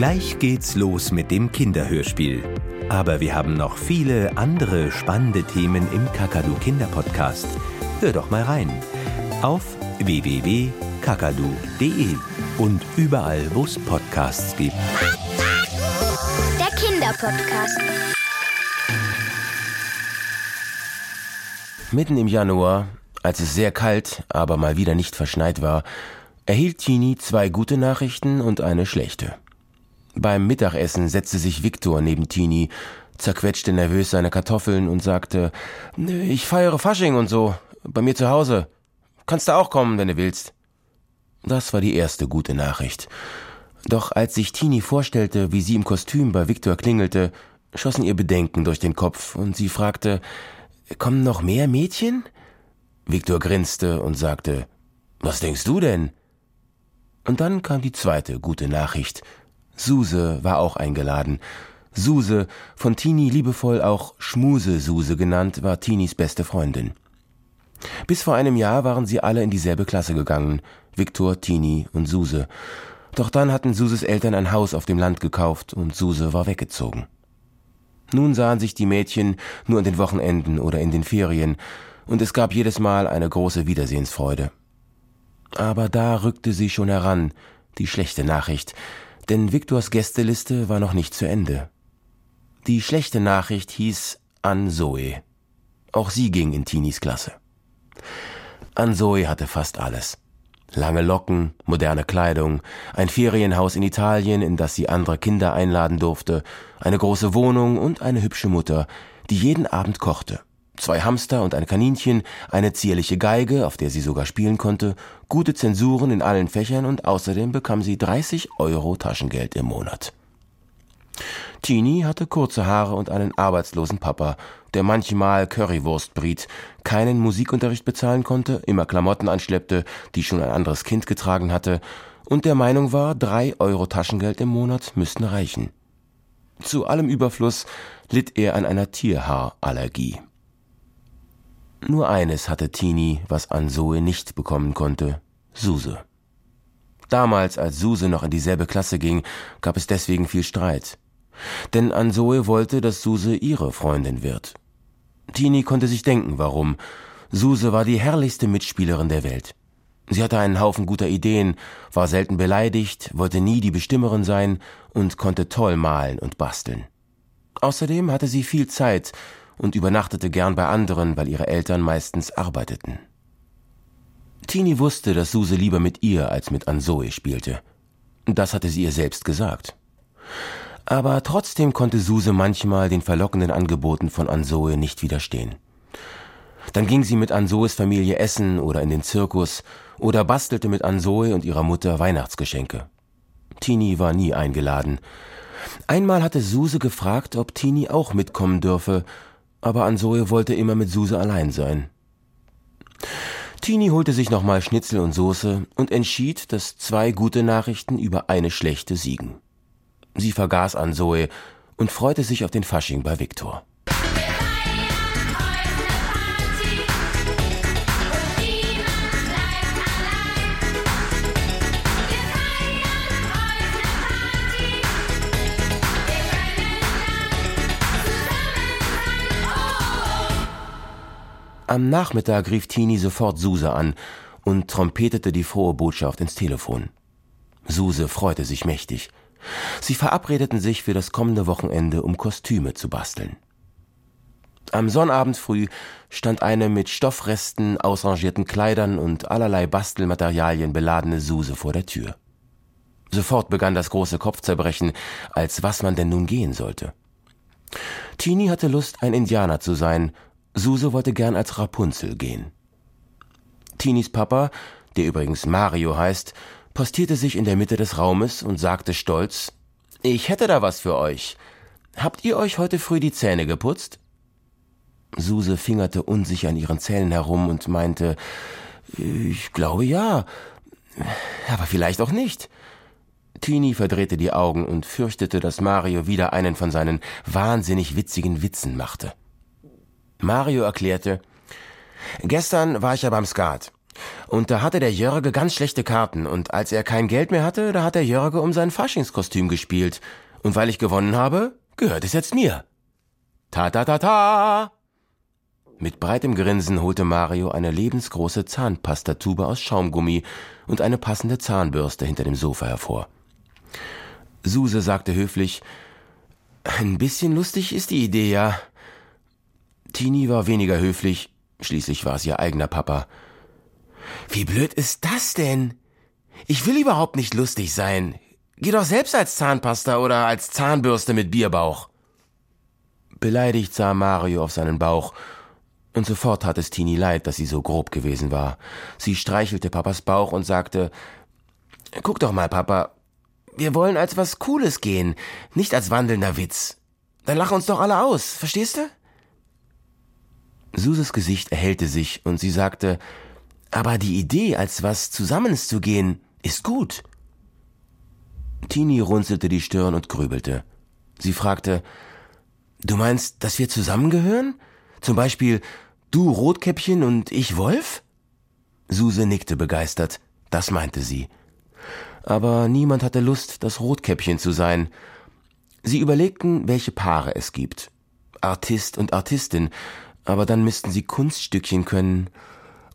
Gleich geht's los mit dem Kinderhörspiel. Aber wir haben noch viele andere spannende Themen im Kakadu Kinderpodcast. Hör doch mal rein. Auf www.kakadu.de und überall, wo es Podcasts gibt. Der Kinderpodcast. Mitten im Januar, als es sehr kalt, aber mal wieder nicht verschneit war, erhielt Tini zwei gute Nachrichten und eine schlechte. Beim Mittagessen setzte sich Viktor neben Tini, zerquetschte nervös seine Kartoffeln und sagte, ich feiere Fasching und so, bei mir zu Hause. Kannst du auch kommen, wenn du willst. Das war die erste gute Nachricht. Doch als sich Tini vorstellte, wie sie im Kostüm bei Viktor klingelte, schossen ihr Bedenken durch den Kopf und sie fragte, kommen noch mehr Mädchen? Viktor grinste und sagte, was denkst du denn? Und dann kam die zweite gute Nachricht. Suse war auch eingeladen. Suse, von Tini liebevoll auch Schmuse-Suse genannt, war Tinis beste Freundin. Bis vor einem Jahr waren sie alle in dieselbe Klasse gegangen, Viktor, Tini und Suse. Doch dann hatten Suses Eltern ein Haus auf dem Land gekauft und Suse war weggezogen. Nun sahen sich die Mädchen nur an den Wochenenden oder in den Ferien, und es gab jedes Mal eine große Wiedersehensfreude. Aber da rückte sie schon heran, die schlechte Nachricht, denn Viktors Gästeliste war noch nicht zu Ende. Die schlechte Nachricht hieß An Zoe. Auch sie ging in Tinis Klasse. An Zoe hatte fast alles. Lange Locken, moderne Kleidung, ein Ferienhaus in Italien, in das sie andere Kinder einladen durfte, eine große Wohnung und eine hübsche Mutter, die jeden Abend kochte. Zwei Hamster und ein Kaninchen, eine zierliche Geige, auf der sie sogar spielen konnte, gute Zensuren in allen Fächern und außerdem bekam sie 30 Euro Taschengeld im Monat. Tini hatte kurze Haare und einen arbeitslosen Papa, der manchmal Currywurst briet, keinen Musikunterricht bezahlen konnte, immer Klamotten anschleppte, die schon ein anderes Kind getragen hatte, und der Meinung war, drei Euro Taschengeld im Monat müssten reichen. Zu allem Überfluss litt er an einer Tierhaarallergie. Nur eines hatte Tini, was Ansoe nicht bekommen konnte, Suse. Damals, als Suse noch in dieselbe Klasse ging, gab es deswegen viel Streit. Denn Ansoe wollte, dass Suse ihre Freundin wird. Tini konnte sich denken, warum. Suse war die herrlichste Mitspielerin der Welt. Sie hatte einen Haufen guter Ideen, war selten beleidigt, wollte nie die Bestimmerin sein und konnte toll malen und basteln. Außerdem hatte sie viel Zeit und übernachtete gern bei anderen, weil ihre Eltern meistens arbeiteten. Tini wusste, dass Suse lieber mit ihr als mit Ansoe spielte. Das hatte sie ihr selbst gesagt. Aber trotzdem konnte Suse manchmal den verlockenden Angeboten von Ansoe nicht widerstehen. Dann ging sie mit Ansoes Familie essen oder in den Zirkus oder bastelte mit Ansoe und ihrer Mutter Weihnachtsgeschenke. Tini war nie eingeladen. Einmal hatte Suse gefragt, ob Tini auch mitkommen dürfe, aber Ansoe wollte immer mit Suse allein sein. Tini holte sich nochmal Schnitzel und Soße und entschied, dass zwei gute Nachrichten über eine schlechte siegen. Sie vergaß an Zoe und freute sich auf den Fasching bei Viktor. Am Nachmittag rief Tini sofort Suse an und trompetete die frohe Botschaft ins Telefon. Suse freute sich mächtig. Sie verabredeten sich für das kommende Wochenende, um Kostüme zu basteln. Am Sonnabend früh stand eine mit Stoffresten, ausrangierten Kleidern und allerlei Bastelmaterialien beladene Suse vor der Tür. Sofort begann das große Kopfzerbrechen, als was man denn nun gehen sollte. Tini hatte Lust, ein Indianer zu sein, Suse wollte gern als Rapunzel gehen. Tinis Papa, der übrigens Mario heißt, postierte sich in der Mitte des Raumes und sagte stolz Ich hätte da was für euch. Habt ihr euch heute früh die Zähne geputzt? Suse fingerte unsicher an ihren Zähnen herum und meinte Ich glaube ja, aber vielleicht auch nicht. Tini verdrehte die Augen und fürchtete, dass Mario wieder einen von seinen wahnsinnig witzigen Witzen machte. Mario erklärte Gestern war ich ja beim Skat. Und da hatte der Jörge ganz schlechte Karten und als er kein Geld mehr hatte, da hat der Jörge um sein Faschingskostüm gespielt. Und weil ich gewonnen habe, gehört es jetzt mir. Ta ta ta ta! Mit breitem Grinsen holte Mario eine lebensgroße Zahnpastatube aus Schaumgummi und eine passende Zahnbürste hinter dem Sofa hervor. Suse sagte höflich, ein bisschen lustig ist die Idee, ja. Tini war weniger höflich, schließlich war es ihr eigener Papa. Wie blöd ist das denn? Ich will überhaupt nicht lustig sein. Geh doch selbst als Zahnpasta oder als Zahnbürste mit Bierbauch. Beleidigt sah Mario auf seinen Bauch, und sofort tat es Tini leid, dass sie so grob gewesen war. Sie streichelte Papas Bauch und sagte, Guck doch mal, Papa, wir wollen als was Cooles gehen, nicht als wandelnder Witz. Dann lach uns doch alle aus, verstehst du? Suses Gesicht erhellte sich und sie sagte, aber die Idee, als was zusammens zu gehen, ist gut. Tini runzelte die Stirn und grübelte. Sie fragte, Du meinst, dass wir zusammengehören? Zum Beispiel du Rotkäppchen und ich Wolf? Suse nickte begeistert. Das meinte sie. Aber niemand hatte Lust, das Rotkäppchen zu sein. Sie überlegten, welche Paare es gibt. Artist und Artistin, aber dann müssten sie Kunststückchen können.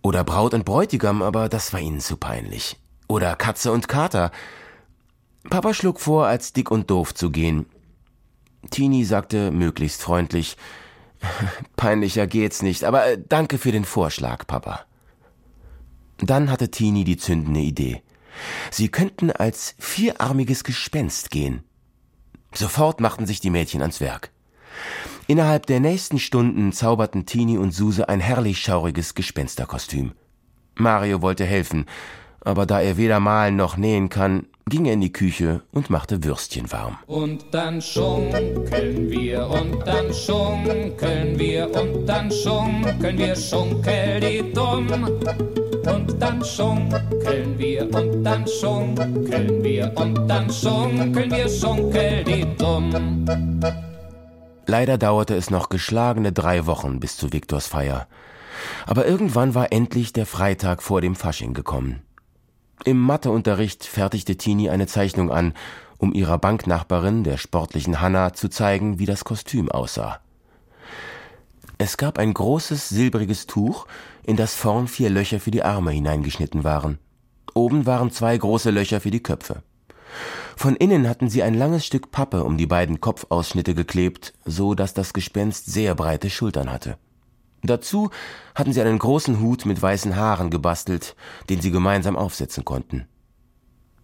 Oder Braut und Bräutigam, aber das war ihnen zu peinlich. Oder Katze und Kater. Papa schlug vor, als dick und doof zu gehen. Tini sagte möglichst freundlich, peinlicher geht's nicht, aber äh, danke für den Vorschlag, Papa. Dann hatte Tini die zündende Idee. Sie könnten als vierarmiges Gespenst gehen. Sofort machten sich die Mädchen ans Werk. Innerhalb der nächsten Stunden zauberten Tini und Suse ein herrlich schauriges Gespensterkostüm. Mario wollte helfen, aber da er weder malen noch nähen kann, ging er in die Küche und machte Würstchen warm. Und dann schunkeln wir, und dann schunkeln wir, und dann schunkeln wir, schunkel die dumm. Und dann schunkeln wir, und dann schunkeln wir, und dann schunkeln wir, schunkel die dumm. Leider dauerte es noch geschlagene drei Wochen bis zu Viktors Feier. Aber irgendwann war endlich der Freitag vor dem Fasching gekommen. Im Matheunterricht fertigte Tini eine Zeichnung an, um ihrer Banknachbarin, der sportlichen Hanna, zu zeigen, wie das Kostüm aussah. Es gab ein großes silbriges Tuch, in das vorn vier Löcher für die Arme hineingeschnitten waren. Oben waren zwei große Löcher für die Köpfe. Von innen hatten sie ein langes Stück Pappe um die beiden Kopfausschnitte geklebt, so dass das Gespenst sehr breite Schultern hatte. Dazu hatten sie einen großen Hut mit weißen Haaren gebastelt, den sie gemeinsam aufsetzen konnten.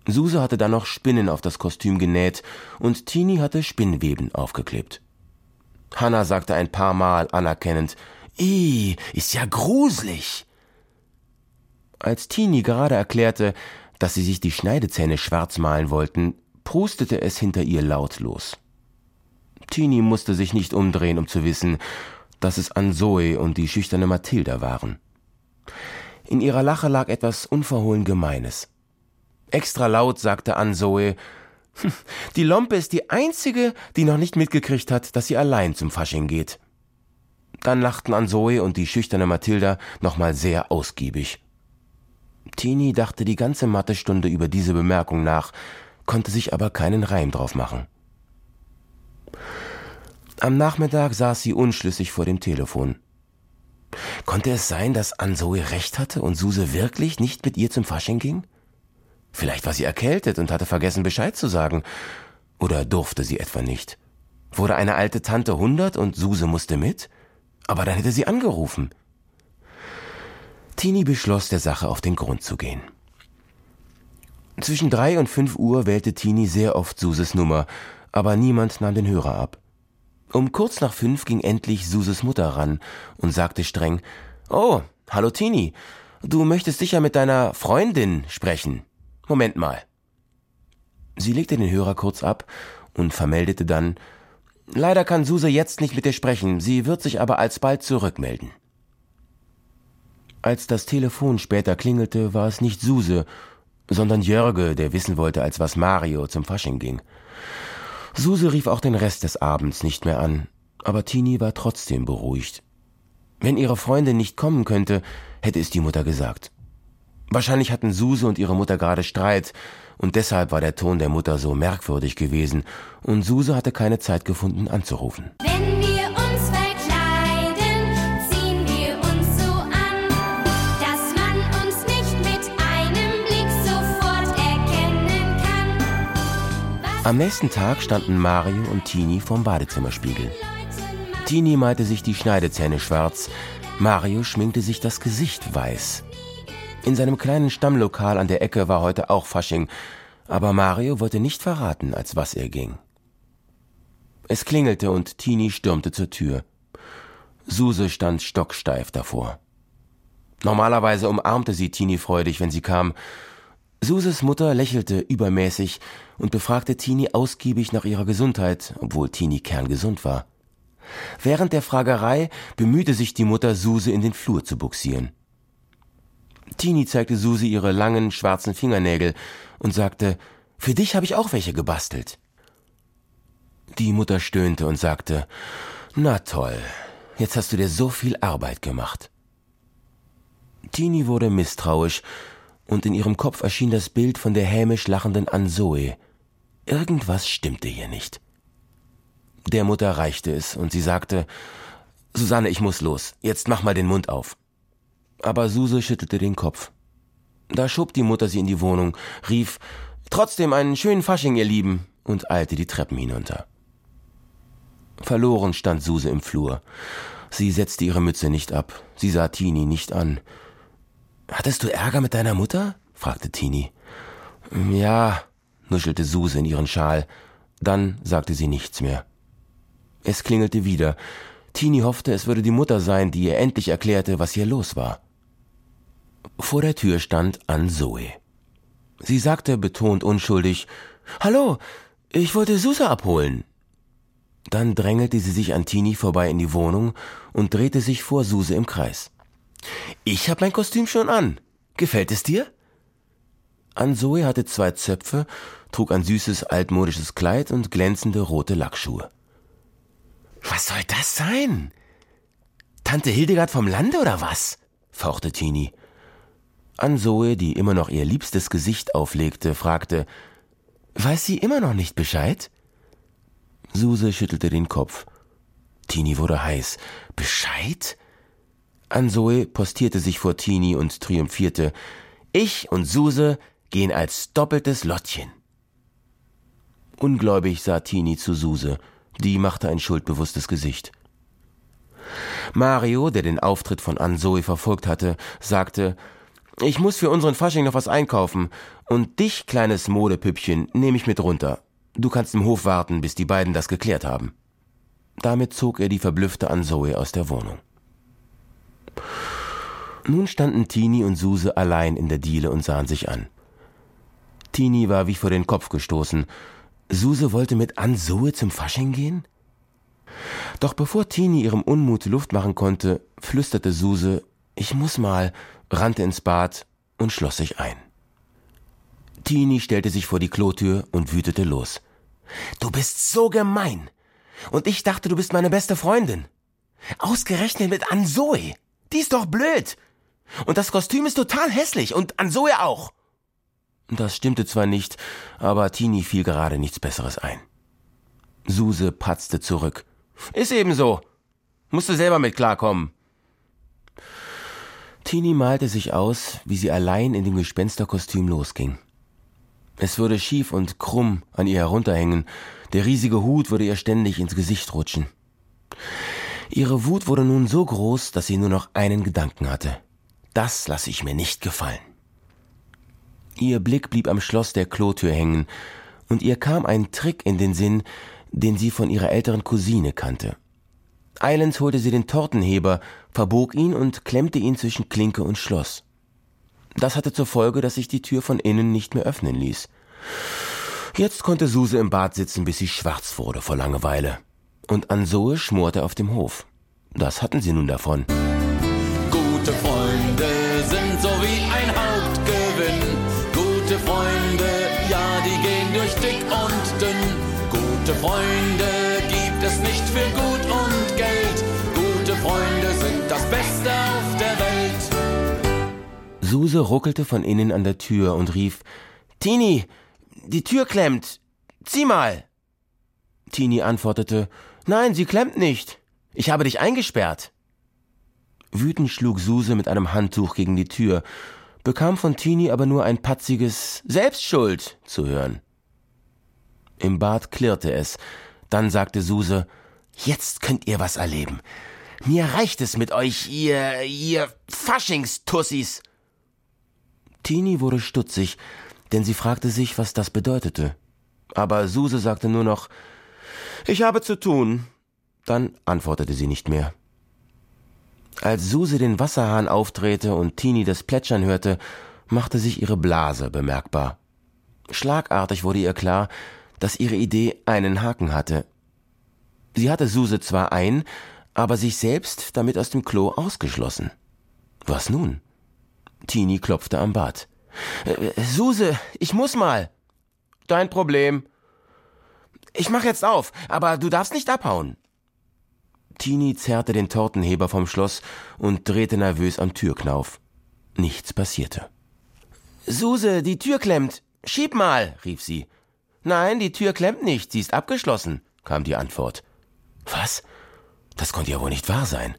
Suse hatte dann noch Spinnen auf das Kostüm genäht und Tini hatte Spinnweben aufgeklebt. Hanna sagte ein paar Mal anerkennend, Ih, ist ja gruselig. Als Tini gerade erklärte, dass sie sich die Schneidezähne schwarz malen wollten, prustete es hinter ihr lautlos. Tini musste sich nicht umdrehen, um zu wissen, dass es Anzoe und die schüchterne Mathilda waren. In ihrer Lache lag etwas unverhohlen Gemeines. Extra laut sagte Anzoe, hm, die Lompe ist die einzige, die noch nicht mitgekriegt hat, dass sie allein zum Fasching geht. Dann lachten Anzoe und die schüchterne Mathilda nochmal sehr ausgiebig. Tini dachte die ganze Mathestunde über diese Bemerkung nach, konnte sich aber keinen Reim drauf machen. Am Nachmittag saß sie unschlüssig vor dem Telefon. Konnte es sein, dass Anzoe recht hatte und Suse wirklich nicht mit ihr zum Fasching ging? Vielleicht war sie erkältet und hatte vergessen Bescheid zu sagen. Oder durfte sie etwa nicht? Wurde eine alte Tante hundert und Suse musste mit? Aber dann hätte sie angerufen. Tini beschloss, der Sache auf den Grund zu gehen. Zwischen drei und fünf Uhr wählte Tini sehr oft Suses Nummer, aber niemand nahm den Hörer ab. Um kurz nach fünf ging endlich Suses Mutter ran und sagte streng, Oh, hallo Tini, du möchtest sicher mit deiner Freundin sprechen. Moment mal. Sie legte den Hörer kurz ab und vermeldete dann, Leider kann Suse jetzt nicht mit dir sprechen, sie wird sich aber alsbald zurückmelden. Als das Telefon später klingelte, war es nicht Suse, sondern Jörge, der wissen wollte, als was Mario zum Fasching ging. Suse rief auch den Rest des Abends nicht mehr an, aber Tini war trotzdem beruhigt. Wenn ihre Freundin nicht kommen könnte, hätte es die Mutter gesagt. Wahrscheinlich hatten Suse und ihre Mutter gerade Streit, und deshalb war der Ton der Mutter so merkwürdig gewesen, und Suse hatte keine Zeit gefunden anzurufen. Wenn Am nächsten Tag standen Mario und Tini vorm Badezimmerspiegel. Tini malte sich die Schneidezähne schwarz, Mario schminkte sich das Gesicht weiß. In seinem kleinen Stammlokal an der Ecke war heute auch Fasching, aber Mario wollte nicht verraten, als was er ging. Es klingelte und Tini stürmte zur Tür. Suse stand stocksteif davor. Normalerweise umarmte sie Tini freudig, wenn sie kam. Suses Mutter lächelte übermäßig und befragte Tini ausgiebig nach ihrer Gesundheit, obwohl Tini kerngesund war. Während der Fragerei bemühte sich die Mutter, Suse in den Flur zu buxieren. Tini zeigte Susi ihre langen schwarzen Fingernägel und sagte, für dich habe ich auch welche gebastelt. Die Mutter stöhnte und sagte, na toll, jetzt hast du dir so viel Arbeit gemacht. Tini wurde misstrauisch und in ihrem Kopf erschien das Bild von der hämisch lachenden Anzoe. Irgendwas stimmte hier nicht. Der Mutter reichte es und sie sagte, Susanne, ich muss los. Jetzt mach mal den Mund auf. Aber Suse schüttelte den Kopf. Da schob die Mutter sie in die Wohnung, rief, trotzdem einen schönen Fasching, ihr Lieben, und eilte die Treppen hinunter. Verloren stand Suse im Flur. Sie setzte ihre Mütze nicht ab. Sie sah Tini nicht an. Hattest du Ärger mit deiner Mutter? fragte Tini. Ja, nuschelte Suse in ihren Schal. Dann sagte sie nichts mehr. Es klingelte wieder. Tini hoffte, es würde die Mutter sein, die ihr endlich erklärte, was hier los war. Vor der Tür stand Ann Zoe. Sie sagte betont unschuldig, Hallo, ich wollte Susa abholen. Dann drängelte sie sich an Tini vorbei in die Wohnung und drehte sich vor Suse im Kreis. Ich hab mein Kostüm schon an. Gefällt es dir? Ann Zoe hatte zwei Zöpfe, trug ein süßes altmodisches Kleid und glänzende rote Lackschuhe. Was soll das sein? Tante Hildegard vom Lande oder was? fauchte Tini. An Zoe, die immer noch ihr liebstes Gesicht auflegte, fragte, Weiß sie immer noch nicht Bescheid? Suse schüttelte den Kopf. Tini wurde heiß. Bescheid? Ansoe postierte sich vor Tini und triumphierte. Ich und Suse gehen als doppeltes Lottchen. Ungläubig sah Tini zu Suse. Die machte ein schuldbewusstes Gesicht. Mario, der den Auftritt von Ansoe verfolgt hatte, sagte, ich muss für unseren Fasching noch was einkaufen. Und dich, kleines Modepüppchen, nehme ich mit runter. Du kannst im Hof warten, bis die beiden das geklärt haben. Damit zog er die verblüffte Anzoe aus der Wohnung. Nun standen Tini und Suse allein in der Diele und sahen sich an. Tini war wie vor den Kopf gestoßen. Suse wollte mit Anzoe zum Fasching gehen? Doch bevor Tini ihrem Unmut Luft machen konnte, flüsterte Suse, ich muss mal, rannte ins Bad und schloss sich ein. Tini stellte sich vor die Klotür und wütete los. Du bist so gemein. Und ich dachte, du bist meine beste Freundin. Ausgerechnet mit Anzoe. Die ist doch blöd. Und das Kostüm ist total hässlich und Anzoe auch. Das stimmte zwar nicht, aber Tini fiel gerade nichts Besseres ein. Suse patzte zurück. Ist ebenso. Musst du selber mit klarkommen. Tini malte sich aus, wie sie allein in dem Gespensterkostüm losging. Es würde schief und krumm an ihr herunterhängen, der riesige Hut würde ihr ständig ins Gesicht rutschen. Ihre Wut wurde nun so groß, dass sie nur noch einen Gedanken hatte. Das lasse ich mir nicht gefallen. Ihr Blick blieb am Schloss der Klotür hängen, und ihr kam ein Trick in den Sinn, den sie von ihrer älteren Cousine kannte. Eilends holte sie den Tortenheber, verbog ihn und klemmte ihn zwischen Klinke und Schloss. Das hatte zur Folge, dass sich die Tür von innen nicht mehr öffnen ließ. Jetzt konnte Suse im Bad sitzen, bis sie schwarz wurde vor Langeweile. Und Ansoe schmorte auf dem Hof. Das hatten sie nun davon. Gute Freunde sind so wie ein Hauptgewinn. Gute Freunde, ja, die gehen durch dick und dünn. Gute Freunde gibt es nicht für gut und Geld. Gute Freunde sind das Beste auf der Welt. Suse ruckelte von innen an der Tür und rief, Tini, die Tür klemmt. Zieh mal. Tini antwortete, Nein, sie klemmt nicht. Ich habe dich eingesperrt. Wütend schlug Suse mit einem Handtuch gegen die Tür, bekam von Tini aber nur ein patziges Selbstschuld zu hören. Im Bad klirrte es. Dann sagte Suse, Jetzt könnt ihr was erleben. Mir reicht es mit euch, ihr, ihr Faschingstussis. Tini wurde stutzig, denn sie fragte sich, was das bedeutete. Aber Suse sagte nur noch, ich habe zu tun. Dann antwortete sie nicht mehr. Als Suse den Wasserhahn aufdrehte und Tini das Plätschern hörte, machte sich ihre Blase bemerkbar. Schlagartig wurde ihr klar, dass ihre Idee einen Haken hatte. Sie hatte Suse zwar ein, aber sich selbst damit aus dem Klo ausgeschlossen. Was nun? Tini klopfte am Bad. Äh, Suse, ich muss mal. Dein Problem. Ich mach jetzt auf, aber du darfst nicht abhauen. Tini zerrte den Tortenheber vom Schloss und drehte nervös am Türknauf. Nichts passierte. Suse, die Tür klemmt. Schieb mal, rief sie. Nein, die Tür klemmt nicht, sie ist abgeschlossen, kam die Antwort. Was? Das konnte ja wohl nicht wahr sein.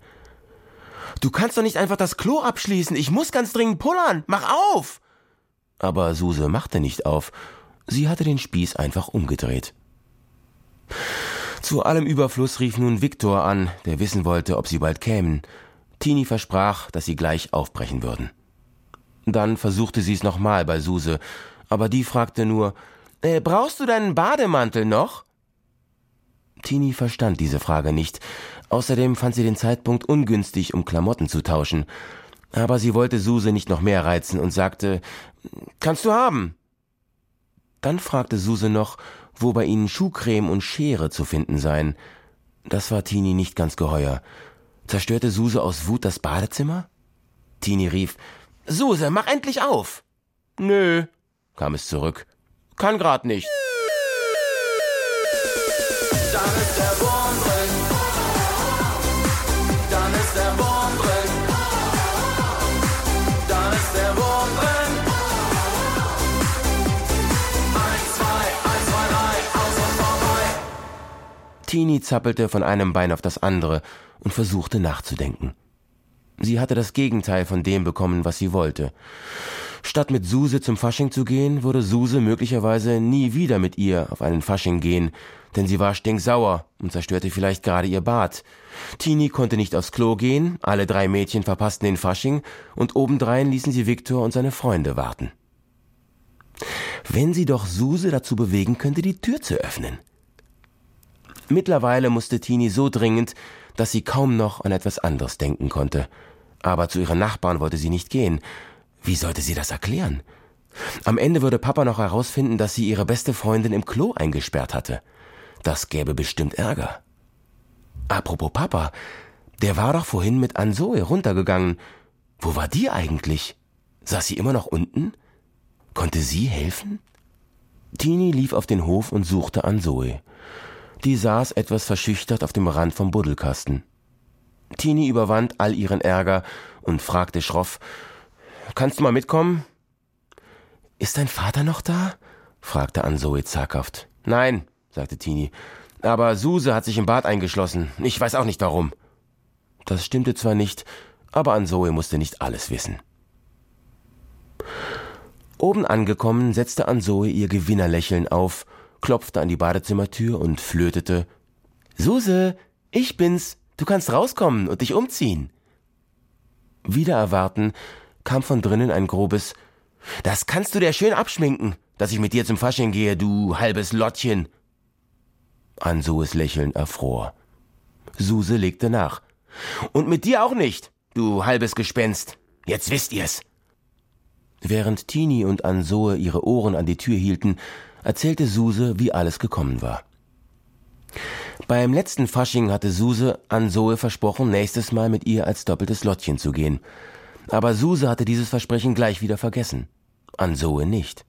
Du kannst doch nicht einfach das Klo abschließen, ich muss ganz dringend pullern, mach auf! Aber Suse machte nicht auf, sie hatte den Spieß einfach umgedreht. Zu allem Überfluss rief nun Viktor an, der wissen wollte, ob sie bald kämen. Tini versprach, dass sie gleich aufbrechen würden. Dann versuchte sie es nochmal bei Suse, aber die fragte nur, äh, brauchst du deinen Bademantel noch? Tini verstand diese Frage nicht. Außerdem fand sie den Zeitpunkt ungünstig, um Klamotten zu tauschen. Aber sie wollte Suse nicht noch mehr reizen und sagte, Kannst du haben. Dann fragte Suse noch, wo bei ihnen Schuhcreme und Schere zu finden seien. Das war Tini nicht ganz geheuer. Zerstörte Suse aus Wut das Badezimmer? Tini rief, Suse, mach endlich auf! Nö, kam es zurück. Kann grad nicht. Dann ist der Tini zappelte von einem Bein auf das andere und versuchte nachzudenken. Sie hatte das Gegenteil von dem bekommen, was sie wollte. Statt mit Suse zum Fasching zu gehen, würde Suse möglicherweise nie wieder mit ihr auf einen Fasching gehen, denn sie war stinksauer und zerstörte vielleicht gerade ihr Bad. Tini konnte nicht aufs Klo gehen, alle drei Mädchen verpassten den Fasching und obendrein ließen sie Viktor und seine Freunde warten. Wenn sie doch Suse dazu bewegen könnte, die Tür zu öffnen. Mittlerweile musste Tini so dringend, dass sie kaum noch an etwas anderes denken konnte. Aber zu ihren Nachbarn wollte sie nicht gehen. Wie sollte sie das erklären? Am Ende würde Papa noch herausfinden, dass sie ihre beste Freundin im Klo eingesperrt hatte. Das gäbe bestimmt Ärger. Apropos Papa, der war doch vorhin mit Ansoe runtergegangen. Wo war die eigentlich? Saß sie immer noch unten? Konnte sie helfen? Tini lief auf den Hof und suchte Ansoe. Die saß etwas verschüchtert auf dem Rand vom Buddelkasten. Tini überwand all ihren Ärger und fragte schroff, Kannst du mal mitkommen? Ist dein Vater noch da? fragte Ansoe zaghaft. Nein, sagte Tini. Aber Suse hat sich im Bad eingeschlossen. Ich weiß auch nicht warum. Das stimmte zwar nicht, aber Ansoe musste nicht alles wissen. Oben angekommen, setzte Ansoe ihr Gewinnerlächeln auf, klopfte an die Badezimmertür und flötete Suse, ich bin's, du kannst rauskommen und dich umziehen. Wieder erwarten kam von drinnen ein grobes Das kannst du dir schön abschminken, dass ich mit dir zum Fasching gehe, du halbes Lottchen. Ansues Lächeln erfror. Suse legte nach. Und mit dir auch nicht, du halbes Gespenst. Jetzt wisst ihr's. Während Tini und Ansoe ihre Ohren an die Tür hielten, erzählte Suse, wie alles gekommen war. Beim letzten Fasching hatte Suse Ansoe versprochen, nächstes Mal mit ihr als doppeltes Lottchen zu gehen. Aber Suse hatte dieses Versprechen gleich wieder vergessen. Ansoe nicht.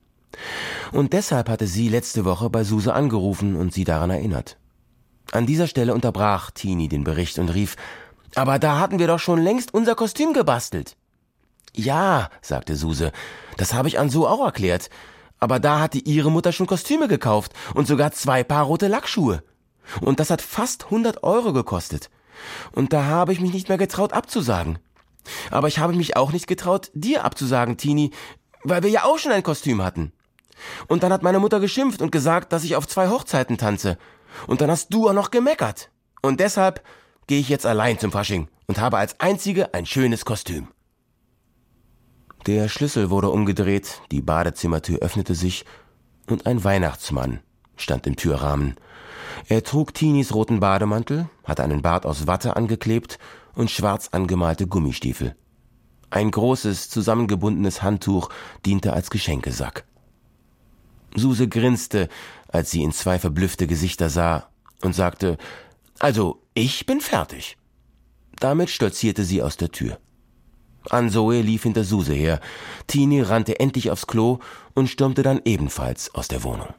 Und deshalb hatte sie letzte Woche bei Suse angerufen und sie daran erinnert. An dieser Stelle unterbrach Tini den Bericht und rief, aber da hatten wir doch schon längst unser Kostüm gebastelt. Ja, sagte Suse, das habe ich Anso auch erklärt. Aber da hatte ihre Mutter schon Kostüme gekauft und sogar zwei Paar rote Lackschuhe. Und das hat fast 100 Euro gekostet. Und da habe ich mich nicht mehr getraut abzusagen. Aber ich habe mich auch nicht getraut, dir abzusagen, Tini, weil wir ja auch schon ein Kostüm hatten. Und dann hat meine Mutter geschimpft und gesagt, dass ich auf zwei Hochzeiten tanze. Und dann hast du auch noch gemeckert. Und deshalb gehe ich jetzt allein zum Fasching und habe als einzige ein schönes Kostüm. Der Schlüssel wurde umgedreht, die Badezimmertür öffnete sich und ein Weihnachtsmann stand im Türrahmen. Er trug Tinis roten Bademantel, hatte einen Bart aus Watte angeklebt und schwarz angemalte Gummistiefel. Ein großes, zusammengebundenes Handtuch diente als Geschenkesack. Suse grinste, als sie in zwei verblüffte Gesichter sah und sagte, also, ich bin fertig. Damit stolzierte sie aus der Tür. Ansoe lief hinter Suse her. Tini rannte endlich aufs Klo und stürmte dann ebenfalls aus der Wohnung.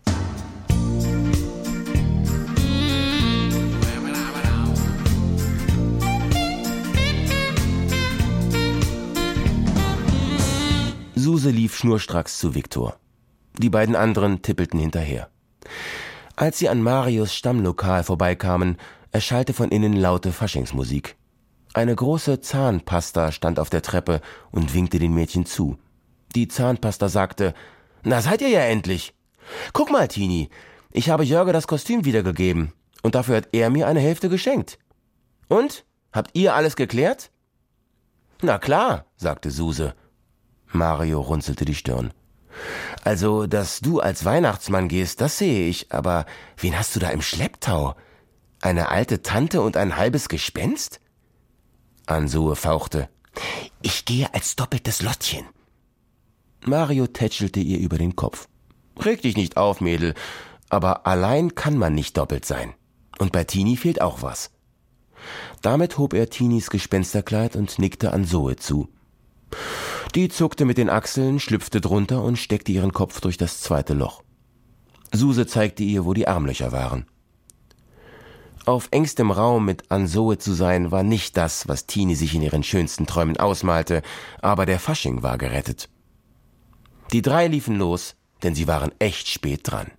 Suse lief schnurstracks zu Viktor. Die beiden anderen tippelten hinterher. Als sie an Marius Stammlokal vorbeikamen, erschallte von innen laute Faschingsmusik. Eine große Zahnpasta stand auf der Treppe und winkte den Mädchen zu. Die Zahnpasta sagte, Na seid ihr ja endlich. Guck mal, Tini, ich habe Jörge das Kostüm wiedergegeben und dafür hat er mir eine Hälfte geschenkt. Und? Habt ihr alles geklärt? Na klar, sagte Suse. Mario runzelte die Stirn. Also, dass du als Weihnachtsmann gehst, das sehe ich, aber wen hast du da im Schlepptau? Eine alte Tante und ein halbes Gespenst? Ansue fauchte. Ich gehe als doppeltes Lottchen. Mario tätschelte ihr über den Kopf. Reg dich nicht auf, Mädel, aber allein kann man nicht doppelt sein. Und bei Tini fehlt auch was. Damit hob er Tinis Gespensterkleid und nickte an zu. Die zuckte mit den Achseln, schlüpfte drunter und steckte ihren Kopf durch das zweite Loch. Suse zeigte ihr, wo die Armlöcher waren. Auf engstem Raum mit Ansoe zu sein, war nicht das, was Tini sich in ihren schönsten Träumen ausmalte, aber der Fasching war gerettet. Die drei liefen los, denn sie waren echt spät dran.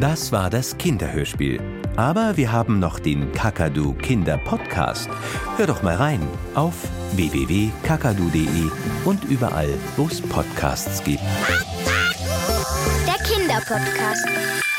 Das war das Kinderhörspiel. Aber wir haben noch den Kakadu Kinder Podcast. Hör doch mal rein auf www.kakadu.de und überall, wo es Podcasts gibt. Der Kinderpodcast.